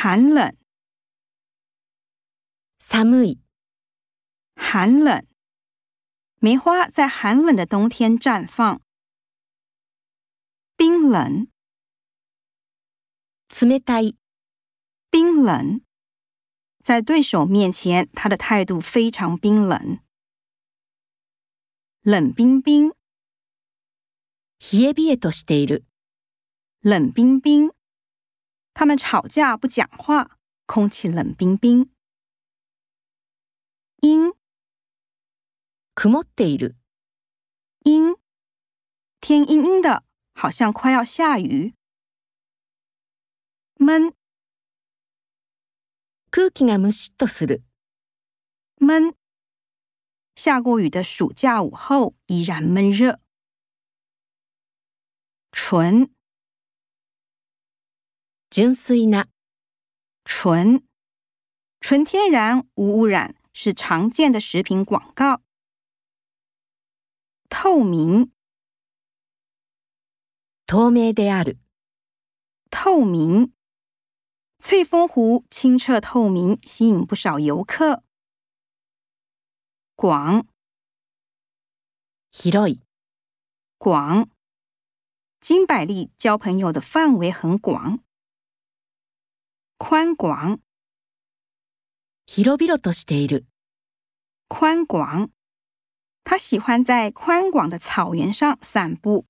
寒冷，寒い、寒冷。梅花在寒冷的冬天绽放。冰冷，冷たい、冰冷。在对手面前，他的态度非常冰冷。冷冰冰，冷え冷えとしている。冷冰冰。 他们吵架不讲话，空气冷冰冰。阴，曇っている。阴，天阴阴的，好像快要下雨。闷，空気がむしっとする。闷。下过雨的暑假午后依然闷热。纯， 純粋な、纯，纯天然无污染是常见的食品广告。透明，透明である。透明，翠峰湖清澈透明，吸引不少游客。广，広い、广，金百利交朋友的范围很广。 宽广，広々としている。宽广，他喜欢在宽广的草原上散步。